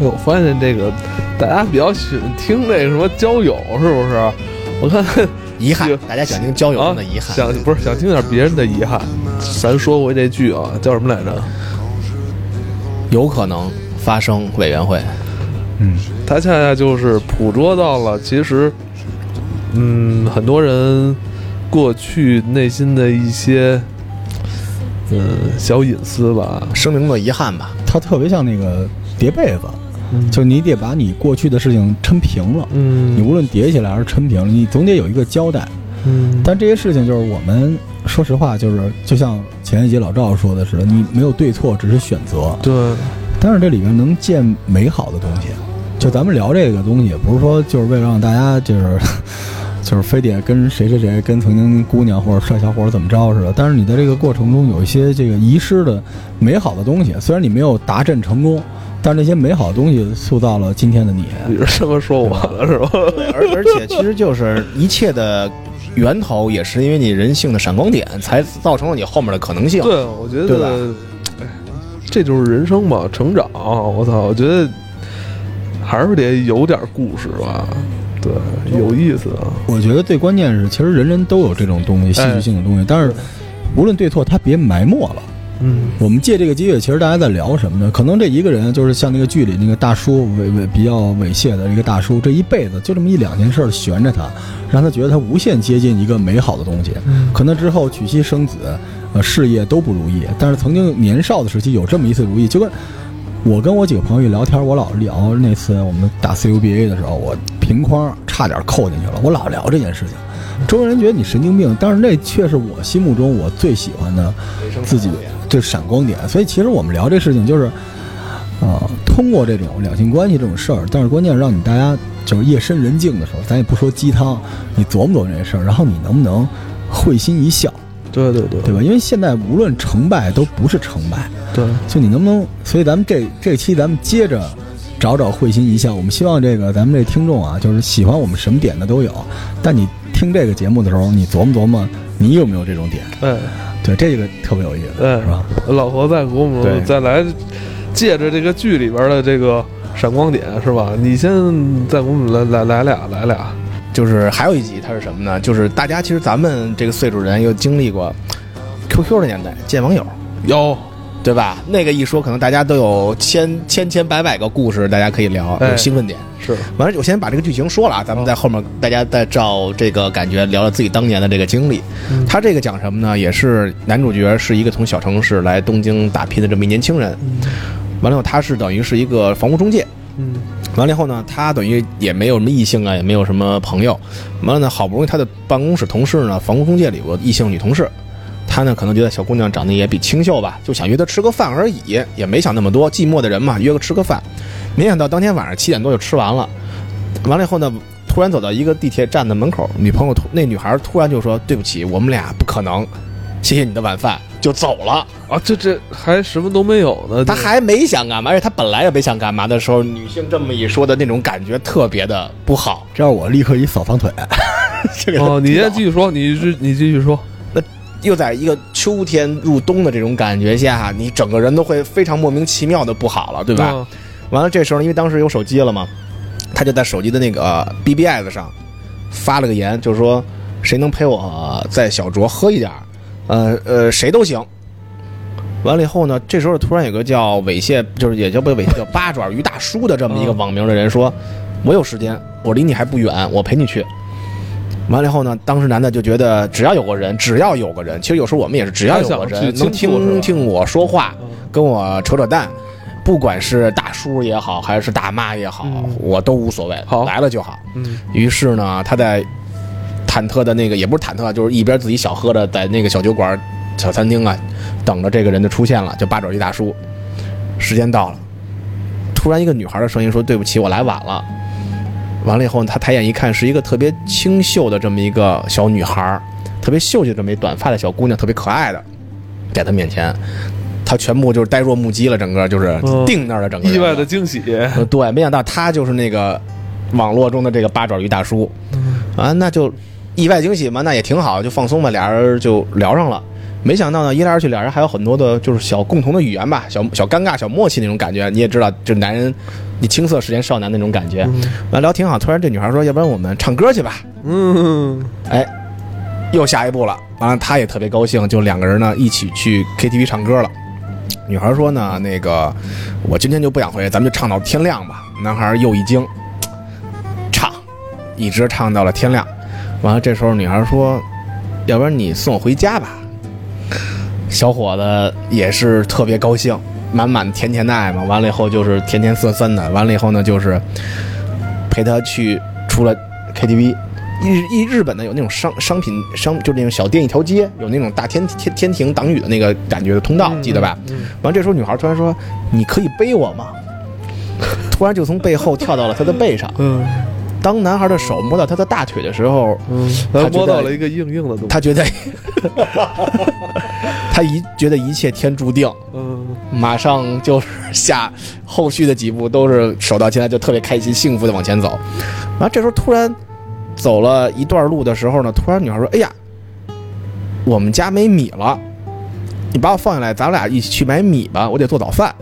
哎，我发现这个大家比较喜欢听那个什么交友，是不是？我看遗憾，大家想听交友的遗憾。想不是想听点别人的遗憾。咱说过这剧啊，叫什么来着？有可能发生委员会。嗯，它恰恰就是捕捉到了，其实，嗯，很多人过去内心的一些，嗯，小隐私吧。生命中的遗憾吧。它特别像那个叠被子，就你得把你过去的事情抻平了。嗯，你无论叠起来还是抻平了，你总得有一个交代。嗯，但这些事情就是我们说实话，就是就像前一集老赵说的似的，你没有对错，只是选择。对，但是这里面能见美好的东西。就咱们聊这个东西，也不是说就是为了让大家就是 就是非得跟谁谁谁跟曾经姑娘或者帅小伙怎么着似的。但是你在这个过程中有一些这个遗失的美好的东西，虽然你没有达阵成功，但是那些美好的东西塑造了今天的你。你是这么说我的是吧？而而且其实就是一切的源头，也是因为你人性的闪光点，才造成了你后面的可能性。对，我觉对吧得，哎，这就是人生吧，成长。我操，我觉得还是得有点故事吧，对，有意思啊。我觉得最关键是，其实人人都有这种东西，戏剧性的东西，但是无论对错，他别埋没了。嗯，我们借这个机会，其实大家在聊什么呢？可能这一个人就是像那个剧里那个大叔猥猥比较猥亵的一个大叔，这一辈子就这么一两件事儿悬着他，让他觉得他无限接近一个美好的东西。可能之后娶妻生子，呃，事业都不如意，但是曾经年少的时期有这么一次如意，就跟我跟我几个朋友一聊天，我老聊那次我们打 CUBA 的时候，我平框差点扣进去了，我老聊这件事情。周围人觉得你神经病，但是那却是我心目中我最喜欢的自己的这闪光点。所以其实我们聊这事情就是，呃，通过这种两性关系这种事儿，但是关键是让你大家就是夜深人静的时候，咱也不说鸡汤，你琢磨琢磨这事儿，然后你能不能会心一笑，对对对对吧？因为现在无论成败都不是成败，对，就你能不能？所以咱们这这期咱们接着找找会心一笑。我们希望这个咱们这听众啊，就是喜欢我们什么点的都有，但你听这个节目的时候，你琢磨琢磨，你有没有这种点？嗯对，这个特别有意思，嗯是吧？，老何再给我对再来借着这个剧里边的这个闪光点是吧？你先再给我们来来来俩来俩。就是还有一集，它是什么呢？就是大家其实咱们这个岁数人又经历过 QQ 的年代，见网友，有，对吧？那个一说，可能大家都有千千千百百个故事，大家可以聊，哎有兴奋点。是完了，我先把这个剧情说了啊，咱们在后面大家再照这个感觉聊聊自己当年的这个经历。他这个讲什么呢？也是男主角是一个从小城市来东京打拼的这么一年轻人。完了以后，他是等于是一个房屋中介。嗯完了以后呢，他等于也没有什么异性啊，也没有什么朋友。完了呢，好不容易他的办公室同事呢，房屋中介里有个异性女同事，他呢可能觉得小姑娘长得也比清秀吧，就想约她吃个饭而已，也没想那么多。寂寞的人嘛，约个吃个饭。没想到当天晚上七点多就吃完了。完了以后呢，突然走到一个地铁站的门口，女朋友突那女孩突然就说：“对不起，我们俩不可能，谢谢你的晚饭。”就走了。啊，这这还什么都没有呢。他还没想干嘛，而且他本来也没想干嘛的时候，女性这么一说的那种感觉特别的不好。这让我立刻一扫堂腿，这个哦，你先继续说，你继你继续说。又在一个秋天入冬的这种感觉下，你整个人都会非常莫名其妙的不好了，对吧？嗯完了，这时候因为当时有手机了嘛，他就在手机的那个呃 BBS 上发了个言，就是说谁能陪我在小酌喝一点儿，呃呃，谁都行。完了以后呢，这时候突然有个叫猥亵，就是也叫被猥亵，叫八爪鱼大叔的这么一个网名的人说：“我有时间，我离你还不远，我陪你去。”完了以后呢，当时男的就觉得只要有个人，只要有个人，其实有时候我们也是只要有个人能听听我说话，跟我扯扯淡，不管是大叔也好，还是大妈也好，嗯我都无所谓，好来了就好。嗯于是呢，他在忐忑的那个也不是忐忑，就是一边自己小喝着，在那个小酒馆、小餐厅啊，等着这个人的出现了，就八爪鱼大叔。时间到了，突然一个女孩的声音说：“对不起，我来晚了。”完了以后，他抬眼一看，是一个特别清秀的这么一个小女孩，特别秀气的这么一短发的小姑娘，特别可爱的，在他面前，他全部就是呆若木鸡了，整个就是嗯定那儿了，整个人意外的惊喜。呃，对，没想到他就是那个网络中的这个八爪鱼大叔，啊，那就意外惊喜嘛，那也挺好，就放松吧，俩人就聊上了。没想到呢，一来二去，俩人还有很多的，就是小共同的语言吧，小小尴尬、小默契那种感觉。你也知道，就是男人你青涩时间少男那种感觉。嗯完聊挺好，突然这女孩说：“要不然我们唱歌去吧。嗯，”哎，又下一步了。完了，他也特别高兴，就两个人呢一起去 KTV 唱歌了。女孩说呢：“那个，我今天就不想回去，咱们就唱到天亮吧。”男孩又一惊，唱，一直唱到了天亮。完了，这时候女孩说：“要不然你送我回家吧。”小伙子也是特别高兴，满满甜甜的爱嘛。完了以后就是甜甜酸酸的，完了以后呢就是陪他去出了 KTV。日一日本呢有那种商商品商，就那种小店一条街，有那种大天天天庭挡雨的那个感觉的通道，记得吧？嗯完这时候女孩突然说：“你可以背我吗？”突然就从背后跳到了他的背上。嗯当男孩的手摸到他的大腿的时候，嗯，摸到了一个硬硬的东西。他觉得 他一觉得一切天注定，嗯马上就是下后续的几步都是手到擒来，就特别开心、幸福的往前走。然后，这时候突然走了一段路的时候呢，突然女孩说：“哎呀，我们家没米了，你把我放下来，咱俩一起去买米吧，我得做早饭。”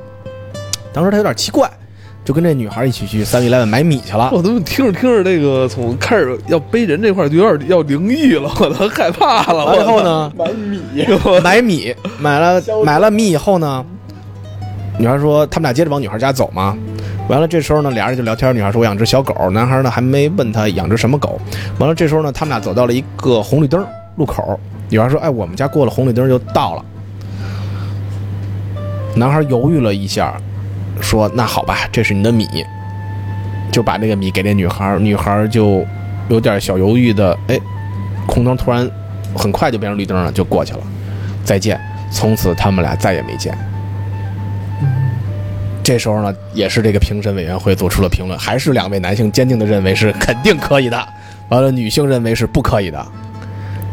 当时他有点奇怪，就跟这女孩一起去三 eleven 买米去了。我怎么听着听着这个从开始要背人这块就有点要灵异了，我都害怕了。完以后呢，买米，买米，买了买了米以后呢，女孩说他们俩接着往女孩家走嘛。完了，这时候呢，俩人就聊天。女孩说：“我养只小狗。”男孩呢还没问他养只什么狗。完了，这时候呢，他们俩走到了一个红绿灯路口。女孩说：“哎，我们家过了红绿灯就到了。”男孩犹豫了一下，说：“那好吧，这是你的米。”就把这个米给那女孩。女孩就有点小犹豫的，哎，红灯突然很快就变成绿灯了，就过去了。再见。从此他们俩再也没见。这时候呢，也是这个评审委员会做出了评论，还是两位男性坚定的认为是肯定可以的，完了女性认为是不可以的。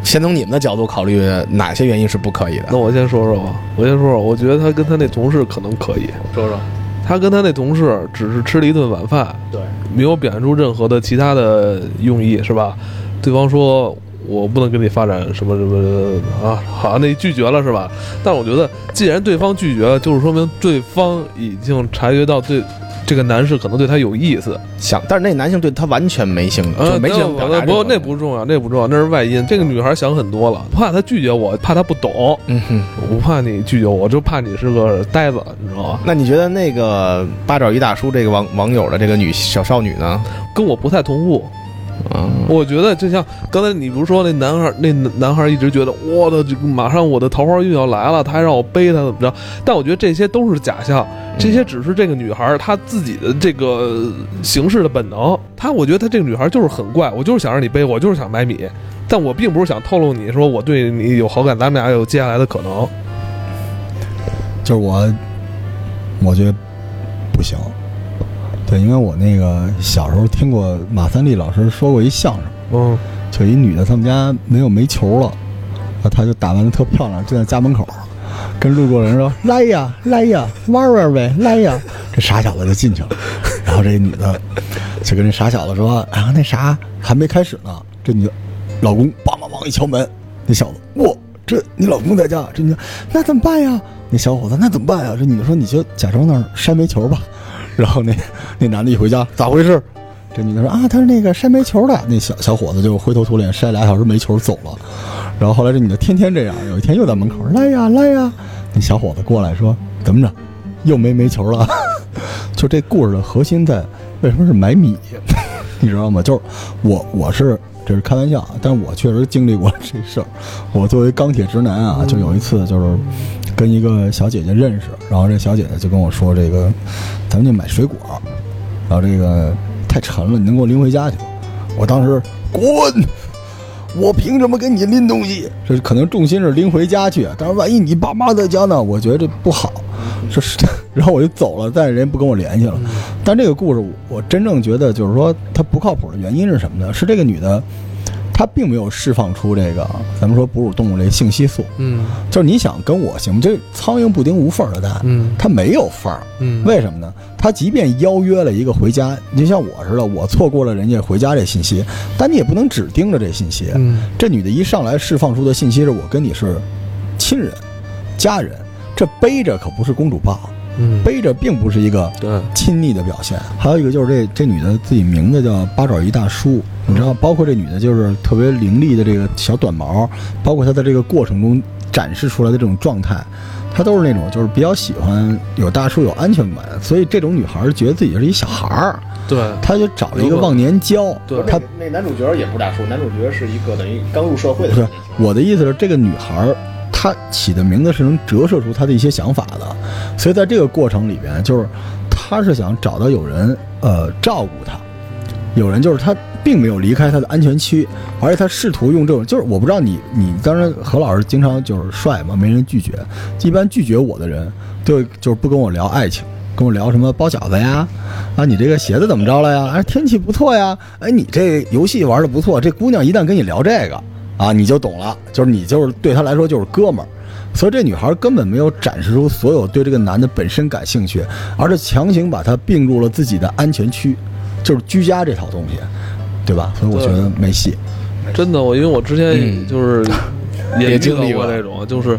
先从你们的角度考虑，哪些原因是不可以的？那我先说说吧，我先说说，我觉得他跟他那同事可能可以，说说。他跟他那同事只是吃了一顿晚饭，对，没有表现出任何的其他的用意，是吧？对方说我不能跟你发展什么什么啊，好像那拒绝了是吧？但我觉得，既然对方拒绝了，就是说明对方已经察觉到对这个男士可能对她有意思。想，但是那男性对她完全没兴趣，就没兴趣表达这个。不，那不重要，那不重要，那是外因。这个女孩想很多了，怕她拒绝我，怕她不懂，嗯哼。我不怕你拒绝我，我就怕你是个呆子，你知道吗？那你觉得那个八爪鱼大叔这个网网友的这个女小少女呢？跟我不太同步。嗯，我觉得就像刚才你不是说那男孩，那男孩一直觉得我的这马上我的桃花运要来了，他还让我背他怎么着？但我觉得这些都是假象，这些只是这个女孩她自己的这个行事的本能。她我觉得她这个女孩就是很怪，我就是想让你背，我就是想买米，但我并不是想透露你说我对你有好感，咱们俩有接下来的可能。就是我，我觉得不行。对，因为我那个小时候听过马三立老师说过一相声，嗯就一女的，他们家没有煤球了，她就打扮的特漂亮，就在家门口，跟路过人说：“来呀，来呀，玩玩呗，来呀。”这傻小子就进去了，然后这女的就跟这傻小子说：“啊，那啥还没开始呢。”这女的老公梆梆梆一敲门，那小子，哇，这你老公在家？这女的那怎么办呀？那小伙子那怎么办呀？这女的说：“你就假装那儿扇煤球吧。”然后那那男的一回家，咋回事？这女的说啊，他是那个筛煤球的。那小小伙子就灰头土脸筛俩小时煤球走了。然后后来这女的天天这样，有一天又在门口来呀来呀。那小伙子过来说怎么着，又没煤球了？就这故事的核心在为什么是买米，你知道吗？就是我我是这是开玩笑，啊，但是我确实经历过这事儿。我作为钢铁直男啊，就有一次就是跟一个小姐姐认识，然后这小姐姐就跟我说这个，咱们去买水果，然后这个太沉了，你能给我拎回家去吗？我当时滚！我凭什么给你拎东西？这可能重心是拎回家去，但是万一你爸妈在家呢？我觉得这不好。这是，然后我就走了，但是人不跟我联系了。但这个故事，我真正觉得就是说它不靠谱的原因是什么呢？是这个女的，她并没有释放出这个咱们说哺乳动物这性激素，嗯就是你想跟我行吗？这苍蝇不叮无缝的蛋，嗯它没有缝儿。嗯，为什么呢？他即便邀约了一个回家，你就像我似的，我错过了人家回家这信息，但你也不能只盯着这信息。嗯这女的一上来释放出的信息是我跟你是亲人、家人，这背着可不是公主抱，嗯，背着并不是一个对，亲昵的表现。还有一个就是这这女的自己名字叫八爪鱼大叔，你知道，包括这女的就是特别伶俐的这个小短毛，包括她在这个过程中展示出来的这种状态，她都是那种就是比较喜欢有大叔有安全感，所以这种女孩儿觉得自己是一小孩儿，对，她就找了一个忘年交。对。她那男主角也不是大叔，男主角是一个等于刚入社会不是我的意思是，这个女孩他起的名字是能折射出他的一些想法的，所以在这个过程里边，就是他是想找到有人呃照顾他，有人就是他并没有离开他的安全区，而且他试图用这种，就是我不知道你你当然何老师经常就是帅嘛，没人拒绝，一般拒绝我的人就就是不跟我聊爱情。跟我聊什么包饺子呀？啊，你这个鞋子怎么着了呀？哎，天气不错呀。哎，你这游戏玩的不错。这姑娘一旦跟你聊这个啊，你就懂了，就是你就是对他来说就是哥们儿。所以这女孩根本没有展示出所有对这个男的本身感兴趣，而是强行把他并入了自己的安全区，就是居家这套东西，对吧？所以我觉得没戏。真的，我因为我之前嗯就是 也经历过过这种，就是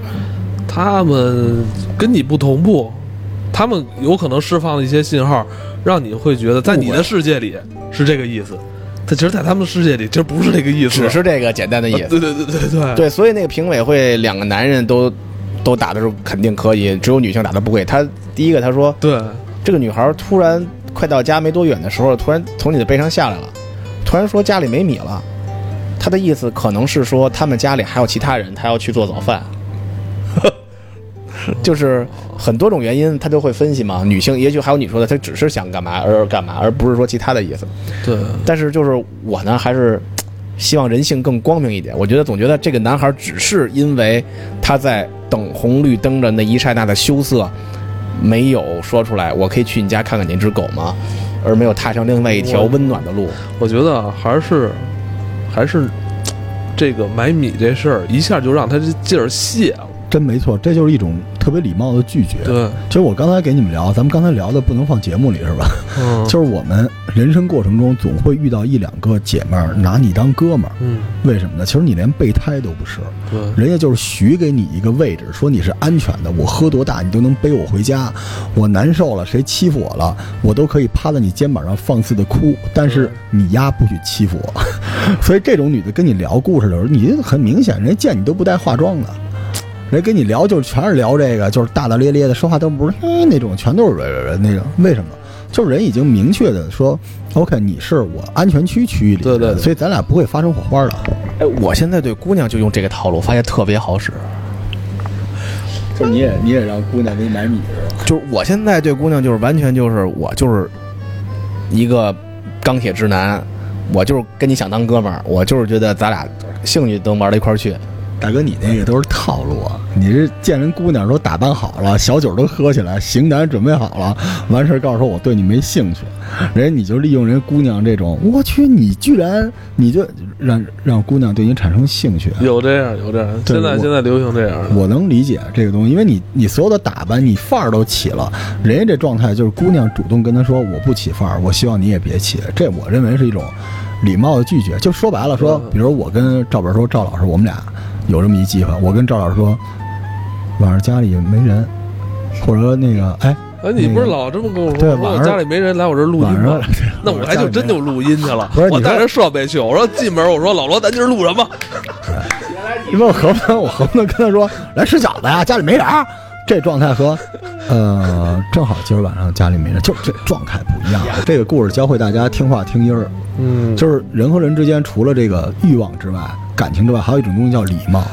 他们跟你不同步，他们有可能释放了一些信号，让你会觉得在你的世界里是这个意思，但其实，在他们的世界里，其实不是这个意思，只是这个简单的意思。啊对对对对对对，所以那个评委会两个男人都都打的时候肯定可以，只有女性打的不会。他第一个他说，对这个女孩突然快到家没多远的时候，突然从你的背上下来了，突然说家里没米了。他的意思可能是说他们家里还有其他人，他要去做早饭。就是很多种原因，他都会分析嘛。女性也许还有你说的，她只是想干嘛而干嘛，而不是说其他的意思。对，但是就是我呢，还是希望人性更光明一点。我觉得总觉得这个男孩只是因为他在等红绿灯的那一刹那的羞涩，没有说出来“我可以去你家看看那只狗吗”，而没有踏上另外一条温暖的路。我觉得啊还是还是这个买米这事儿，一下就让他这劲儿泄了。真没错，这就是一种特别礼貌的拒绝。对，其实我刚才给你们聊，咱们刚才聊的不能放节目里是吧？嗯，就是我们人生过程中总会遇到一两个姐妹儿拿你当哥们儿，嗯，为什么呢？其实你连备胎都不是，对，人家就是许给你一个位置，说你是安全的，我喝多大你都能背我回家，我难受了谁欺负我了，我都可以趴在你肩膀上放肆的哭，但是你丫不许欺负我。所以这种女的跟你聊故事的时候，你很明显人家见你都不带化妆的。人跟你聊就是全是聊这个，就是大大咧咧的，说话都不是嘿那种，全都是那种。为什么？就是人已经明确的说，OK，你是我安全区区域里对对对所以咱俩不会发生火花的。哎，我现在对姑娘就用这个套路，发现特别好使。就是你也你也让姑娘给你买米是吧？就是我现在对姑娘就是完全就是我就是一个钢铁直男，我就是跟你想当哥们儿，我就是觉得咱俩兴趣能玩到一块儿去。大哥，你那个都是套路啊！你是见人姑娘都打扮好了，小酒都喝起来，型男准备好了，完事儿告诉说我对你没兴趣，人家你就利用人姑娘这种，我去，你居然你就让让姑娘对你产生兴趣，有这样有这样，对现在现在流行这样的。我能理解这个东西，因为你你所有的打扮，你范儿都起了，人家这状态就是姑娘主动跟他说我不起范儿，我希望你也别起，这我认为是一种礼貌的拒绝。就说白了说，比如我跟赵本说赵老师，我们俩有这么一计划，我跟赵老师说晚上家里没人，或者说那个哎哎，你不是老这么跟我说，对晚上家里没人来我这儿录音吗？那我还就真就录音去了我带着设备去，我说进门，我说老罗，咱今儿录什么？你问我何不能，我何不能跟他说来吃饺子呀？家里没人，这状态和，呃，正好今儿晚上家里没人，就这状态不一样。这个故事教会大家听话听音儿，嗯，就是人和人之间除了这个欲望之外，感情之外，还有一种东西叫礼貌。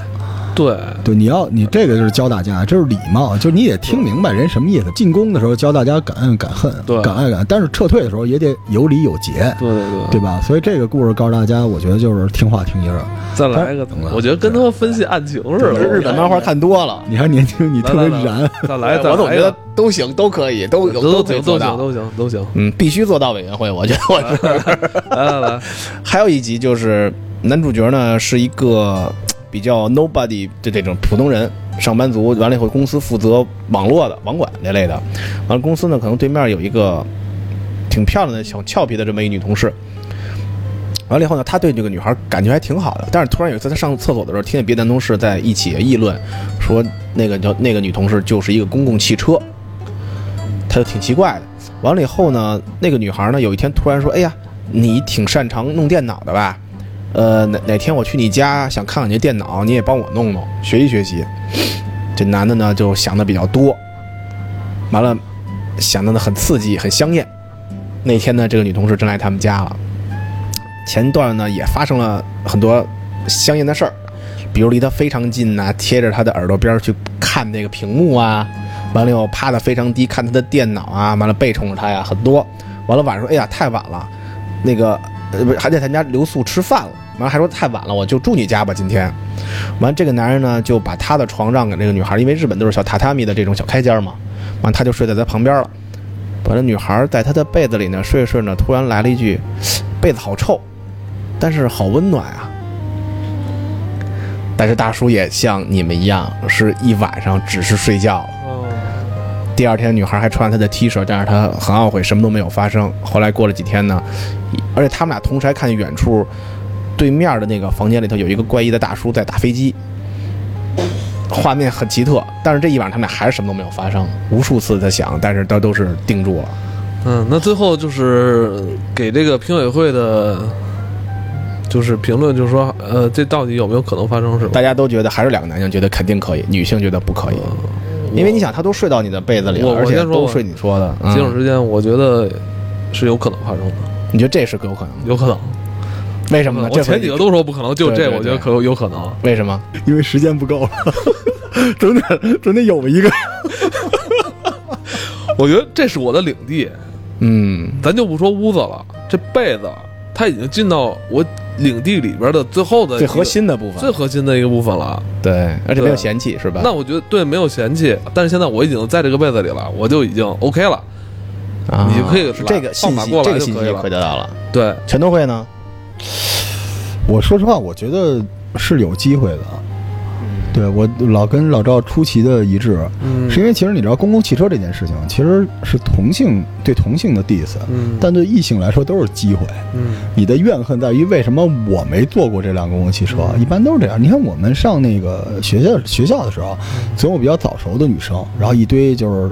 对，对，你要你这个就是教大家，这是礼貌，就是你得听明白人什么意思。进攻的时候教大家敢爱敢恨，对敢爱敢，但是撤退的时候也得有礼有节，对对对对吧？所以这个故事告诉大家，我觉得就是听话听音儿。再来一个懂了，我觉得跟他们分析案情似的。日本漫画看多了，你还年轻，你特别燃。再来，我总觉得都行，都可以，都有都可以做到。行都行都行都行。嗯，必须做到委员会，我觉得 我是。来来来，还有一集就是男主角呢是一个比较 nobody 的这种普通人，上班族，完了以后公司负责网络的网管这类的，完了公司呢可能对面有一个挺漂亮的小俏皮的这么一女同事。完了以后呢，他对这个女孩感觉还挺好的，但是突然有一次他上厕所的时候，听见别的男同事在一起议论，说那个叫那个女同事就是一个公共汽车，他就挺奇怪的。完了以后呢，那个女孩呢，有一天突然说：“哎呀，你挺擅长弄电脑的吧？呃，哪哪天我去你家，想看看你的电脑，你也帮我弄弄，学习学习。”这男的呢，就想的比较多，完了，想的呢很刺激，很香艳。那天呢，这个女同事真来他们家了。前段呢，也发生了很多香艳的事儿，比如离他非常近呐、贴着他的耳朵边去看那个屏幕啊，完了又趴得非常低看他的电脑啊，完了背冲着他呀，很多。完了晚上说，哎呀，太晚了，那个不还在他家留宿吃饭了。完了还说太晚了，我就住你家吧，今天。完，这个男人呢就把他的床让给那个女孩，因为日本都是小榻榻米的这种小开间嘛。完，他就睡在他旁边了。完了，女孩在他的被子里呢睡着睡着呢，突然来了一句：“被子好臭，但是好温暖啊。”但是大叔也像你们一样，是一晚上只是睡觉第二天，女孩还穿他的 T 恤，但是他很懊悔，什么都没有发生。后来过了几天呢，而且他们俩同时还看见远处对面的那个房间里头有一个怪异的大叔在打飞机，画面很奇特。但是这一晚上他们俩还是什么都没有发生，无数次的想，但是他都是定住了。嗯，那最后就是给这个评委会的，就是评论，就是说，呃，这到底有没有可能发生，是吧？大家都觉得还是两个男性觉得肯定可以，女性觉得不可以，因为你想他都睡到你的被子里了，而且都睡你说的，节省嗯，时间，我觉得是有可能发生的，你觉得这是有可能？有可能。为什么呢？我前几个都说不可能，就这我觉得可有可能。为什么？因为时间不够了，准得准得有一个。我觉得这是我的领地，嗯，咱就不说屋子了，这被子它已经进到我领地里边的最后的最核、心的部分，最核心的一个部分了。对，而且没有对嫌弃，是吧？那我觉得对，没有嫌弃，但是现在我已经在这个被子里了，我就已经 OK 了。啊你就可以是这个来信息，这个信息就可以得到了。对，全都会呢？我说实话，我觉得是有机会的。对我老跟老赵出奇的一致，嗯，是因为其实你知道，公共汽车这件事情其实是同性对同性的 diss，嗯，但对异性来说都是机会。嗯你的怨恨在于为什么我没坐过这辆公共汽车？嗯一般都是这样。你看我们上那个学校学校的时候，总有比较早熟的女生，然后一堆就是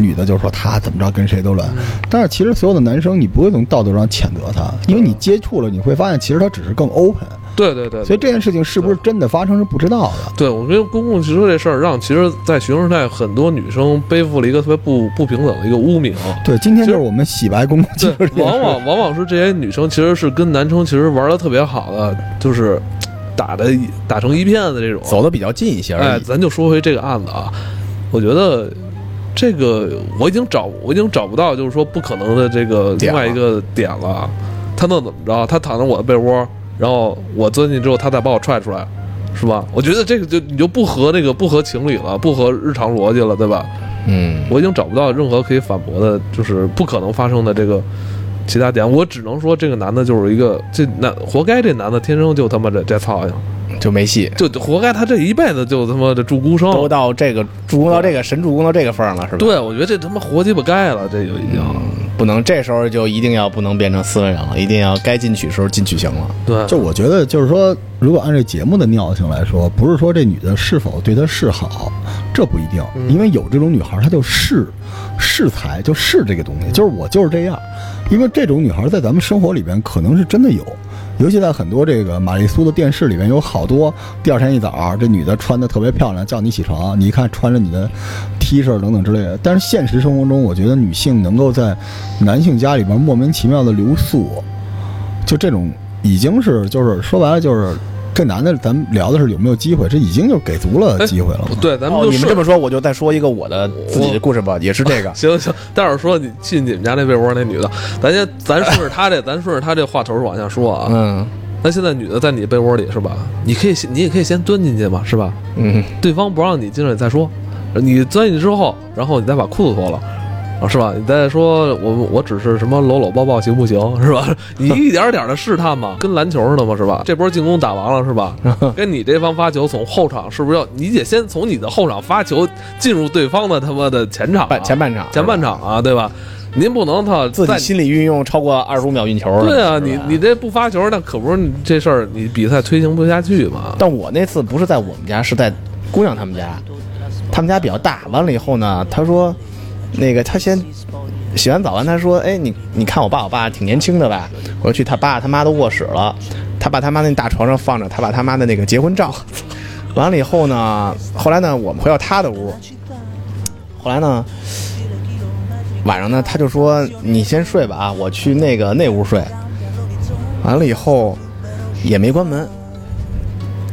女的就说她怎么着跟谁都乱。但是其实所有的男生，你不会从道德上谴责他，因为你接触了，你会发现其实他只是更 open。对对对，所以这件事情是不是真的发生是不知道的。对我觉得公共汽车这事儿，让其实，在学生时代很多女生背负了一个特别不不平等的一个污名。对，今天就是我们洗白公共汽车这对，件事。往往往往是这些女生其实是跟男生其实玩的特别好的，就是打的打成一片的这种。走的比较近一些而哎，已。咱就说回这个案子啊，我觉得这个我已经找我已经找不到就是说不可能的这个另外一个点了。他能怎么着？他躺在我的被窝，然后我钻进去之后，他再把我踹出来，是吧？我觉得这个就你就不合那个不合情理了，不合日常逻辑了，对吧？嗯，我已经找不到任何可以反驳的，就是不可能发生的这个其他点。我只能说，这个男的就是一个这男活该，这男的天生就他妈这这操性，就没戏，就活该他这一辈子就他妈的助孤生。都到这个助攻到这个神助攻到这个份儿了，是吧？对，我觉得这他妈活鸡巴该了，这就已经、不能这时候就一定要不能变成斯文人了，一定要该进取时候进取行了。对，就我觉得，就是说，如果按这节目的尿性来说，不是说这女的是否对他示好，这不一定，嗯因为有这种女孩，她就是恃才，就是这个东西，就是我就是这样。因为这种女孩在咱们生活里边可能是真的有，尤其在很多这个玛丽苏的电视里边有好多，第二天一早这女的穿的特别漂亮，叫你起床，你一看穿着你的 T 恤等等之类的。但是现实生活中，我觉得女性能够在男性家里边莫名其妙的留宿，就这种已经是就是说白了就是这男的，咱们聊的是有没有机会，这已经就给足了机会了嘛。对，咱们。你们这么说，我就再说一个我的自己的故事吧，也是这个 行行，待会儿说你进你们家那被窝那女的，咱先咱顺着他这，咱顺着他这话头往下说啊。嗯那现在女的在你被窝里是吧？你可以，你也可以先钻进去嘛，是吧？嗯，对方不让你进来再说，你钻进去之后，然后你再把裤子脱了。啊，是吧？你再说我我只是什么搂搂抱抱行不行？是吧？你一点点的试探嘛，跟篮球似的嘛，是吧？这波进攻打完了是吧？跟你这方发球从后场是不是要你得先从你的后场发球进入对方的他妈的前场、啊、前半场前半场啊，对吧？您不能他自己心理运用超过二十五秒运球。对啊，你你这不发球，那可不是你这事儿，你比赛推行不下去嘛？但我那次不是在我们家，是在姑娘他们家，他们家比较大。完了以后呢，他说那个他先洗完澡完，他说：“哎，你你看我爸，我爸挺年轻的吧？”我说去他爸他妈的卧室了，他爸他妈那大床上放着他爸他妈的那个结婚照。完了以后呢，后来呢，我们回到他的屋。后来呢，晚上呢，他就说：“你先睡吧啊，我去那个那屋睡。”完了以后也没关门，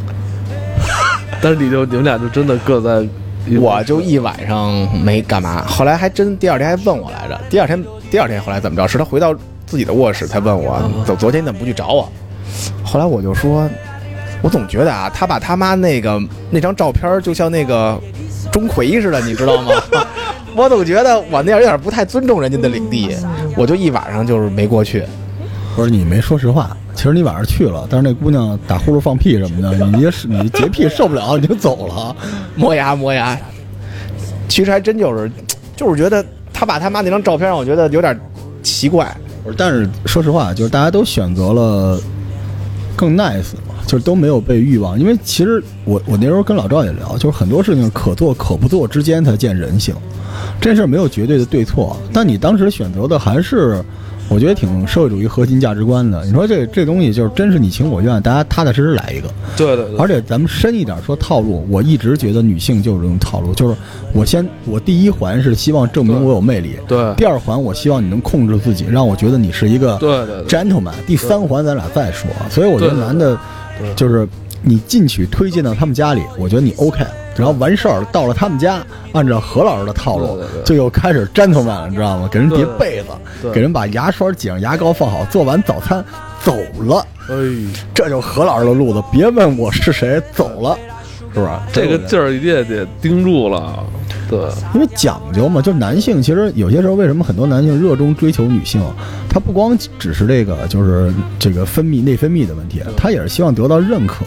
但是你就你们俩就真的各在 我就一晚上没干嘛。后来还真第二天还问我来着，第二天第二天后来怎么着？是他回到自己的卧室才问我，昨昨天你怎么不去找我？后来我就说，我总觉得啊，他把他妈那个那张照片就像那个钟馗似的，你知道吗？我总觉得我那样有点不太尊重人家的领地，我就一晚上就是没过去。不是你没说实话，其实你晚上去了，但是那姑娘打呼噜放屁什么的，你也是你洁癖受不了，你就走了。磨牙磨牙。其实还真就是，就是觉得他把他妈那张照片让我觉得有点奇怪。但是说实话，就是大家都选择了更 nice 嘛，就是都没有被欲望。因为其实我我那时候跟老赵也聊，就是很多事情可做可不做之间才见人性，这事儿没有绝对的对错。但你当时选择的还是。我觉得挺社会主义核心价值观的。你说这这东西就是真是你情我愿，大家踏踏实实来一个。对对对，而且咱们深一点说套路，我一直觉得女性就是这种套路，就是我先我第一环是希望证明我有魅力，对第二环我希望你能控制自己，让我觉得你是一个对对对 gentleman。第三环咱俩再说。所以我觉得男的对就是你进去推进到他们家里，我觉得你 OK。只要完事儿到了他们家，按照何老师的套路就又开始 gentleman 了，你知道吗？给人叠被子，给人把牙刷挤上牙膏放好，做完早餐走了。哎，这就是何老师的路子，别问我是谁，走了，是吧？这个劲儿一定得盯住了。对，因为讲究嘛，就男性其实有些时候为什么很多男性热衷追求女性，他不光只是这个就是这个分泌内分泌的问题，他也是希望得到认可，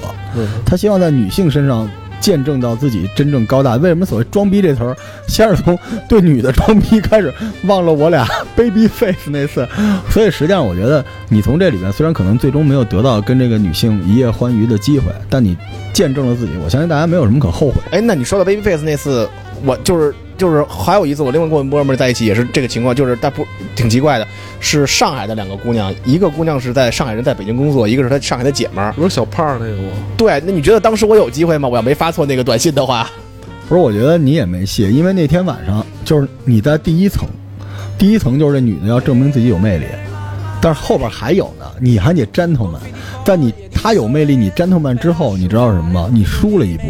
他希望在女性身上。见证到自己真正高大，为什么所谓“装逼”这词儿，先是从对女的装逼开始，忘了我俩 baby face 那次，所以实际上我觉得你从这里面虽然可能最终没有得到跟这个女性一夜欢愉的机会，但你见证了自己，我相信大家没有什么可后悔。哎，那你说到 baby face 那次，我就是就是还有一次，我另外跟我哥们儿在一起也是这个情况，就是但不挺奇怪的，是上海的两个姑娘，一个姑娘是在上海人，在北京工作，一个是她上海的姐们儿。不是小胖那个吗？对，那你觉得当时我有机会吗？我要没发错那个短信的话，不是，我觉得你也没戏，因为那天晚上就是你在第一层，第一层就是这女的要证明自己有魅力，但是后边还有呢，你还得 gentleman，但你她有魅力，你 gentleman 之后，你知道是什么吗？你输了一步。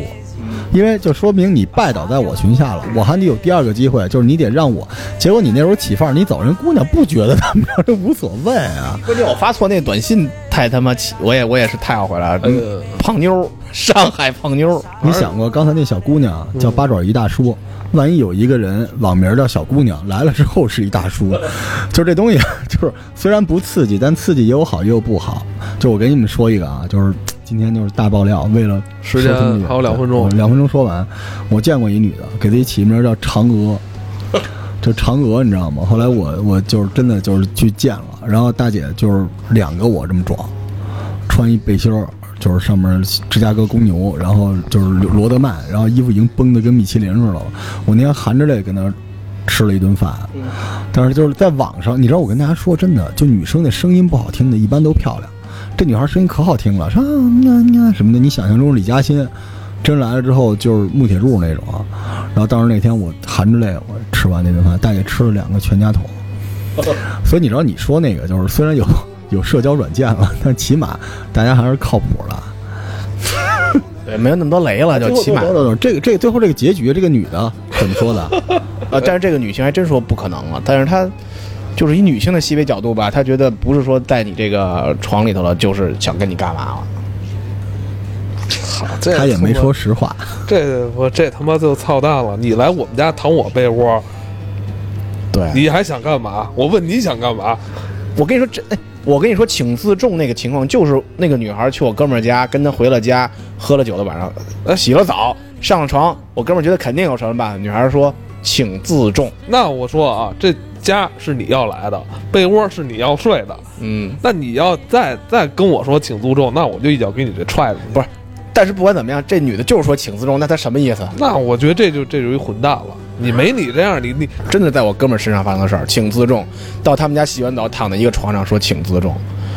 因为就说明你拜倒在我裙下了，我还得有第二个机会，就是你得让我。结果你那时候起范儿，你走人姑娘不觉得怎么着，这无所谓啊。关键我发错那短信太他妈气，我也我也是太后悔了。胖妞儿，上海胖妞儿，你想过刚才那小姑娘叫八爪鱼大叔，万一有一个人网名叫小姑娘来了之后是一大叔，就是这东西就是虽然不刺激，但刺激也有好也有不好。就我给你们说一个啊，就是今天就是大爆料，为了时间还有两分钟两分钟说完。我见过一女的，给自己起名叫嫦娥。就嫦娥，你知道吗？后来我我就是真的就是去见了，然后大姐就是两个我这么壮，穿一背心儿，就是上面芝加哥公牛，然后就是罗德曼，然后衣服已经绷得跟米其林似的了。我那天含着泪跟那儿吃了一顿饭，但是就是在网上，你知道我跟大家说真的，就女生的声音不好听的，一般都漂亮。这女孩声音可好听了，说啊那那什么的，你想象中李嘉欣，真来了之后就是木铁柱那种啊。然后当时那天我含着泪，我吃完那顿饭，大姐吃了两个全家桶。所以你知道你说那个就是虽然有有社交软件了，但起码大家还是靠谱的。对，没有那么多雷了，就起码这个这个最后这个结局，这个女的怎么说的？啊，但是这个女性还真说不可能了，但是她就是以女性的细微角度吧，她觉得不是说在你这个床里头了，就是想跟你干嘛了。好，这她也没说实话。这我这他妈就操蛋了！你来我们家躺我被窝，对，你还想干嘛？我问你想干嘛？我跟你说这，哎，我跟你说请自重那个情况，就是那个女孩去我哥们儿家，跟他回了家，喝了酒的晚上，呃，洗了澡，上了床，我哥们儿觉得肯定有什么吧，女孩说请自重，那我说啊，这家是你要来的，被窝是你要睡的。嗯，那你要再再跟我说请自重，那我就一脚给你这踹出去。不是，但是不管怎么样，这女的就是说请自重，那她什么意思？那我觉得这就这属于混蛋了。你没你这样，你你真的在我哥们儿身上发生的事儿，请自重。到他们家洗完澡，躺在一个床上说请自重，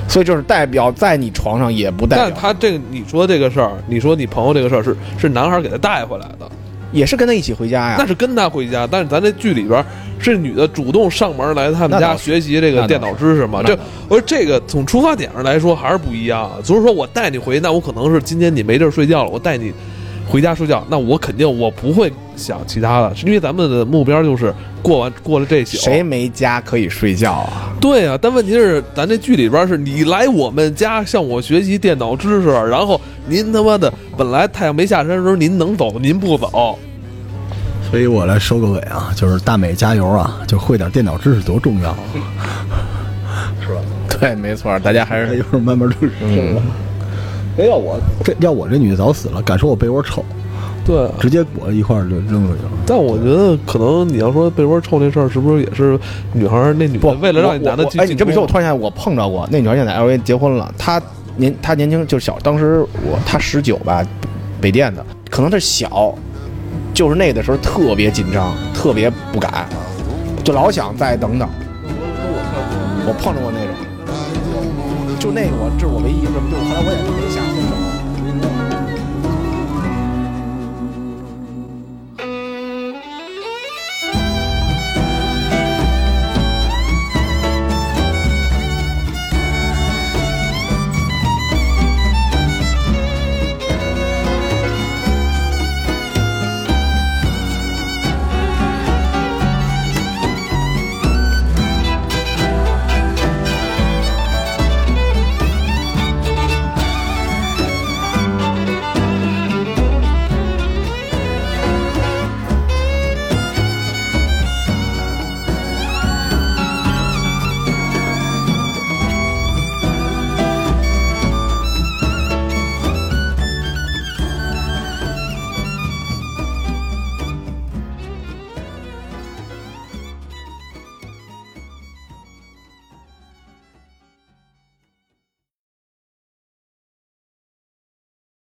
所以就是代表在你床上，也不代但表他这个你说这个事儿，你说你朋友这个事儿是是男孩给他带回来的，也是跟他一起回家呀。那是跟他回家，但是咱这剧里边是女的主动上门来他们家学习这个电脑知识嘛？这那倒我说这个从出发点上来说还是不一样啊。就是说我带你回，那我可能是今天你没地儿睡觉了，我带你回家睡觉，那我肯定我不会想其他的，因为咱们的目标就是过完过了这宿。谁没家可以睡觉啊？对啊，但问题是，咱这剧里边是你来我们家向我学习电脑知识，然后您他妈的本来太阳没下山的时候您能走，您不走，所以我来收个尾啊，就是大美加油啊，就会点电脑知识多重要啊，是吧，对，没错，大家还是一会儿慢慢就嗯哎，要我这要我这女的早死了，敢说我被窝臭，对。直接裹一块儿就扔出去了。但我觉得可能你要说被窝臭这事儿，是不是也是女孩儿那女的不为了让你男的去我我哎，你这么一说，我突然想起来，我碰着过那女孩现在 LV 结婚了，她年她年轻就是小，当时我她十九吧，北电的，可能她小，就是那个时候特别紧张，特别不敢，就老想再等等。我碰着过那种，就那个我这是我唯一一个，就后来我也没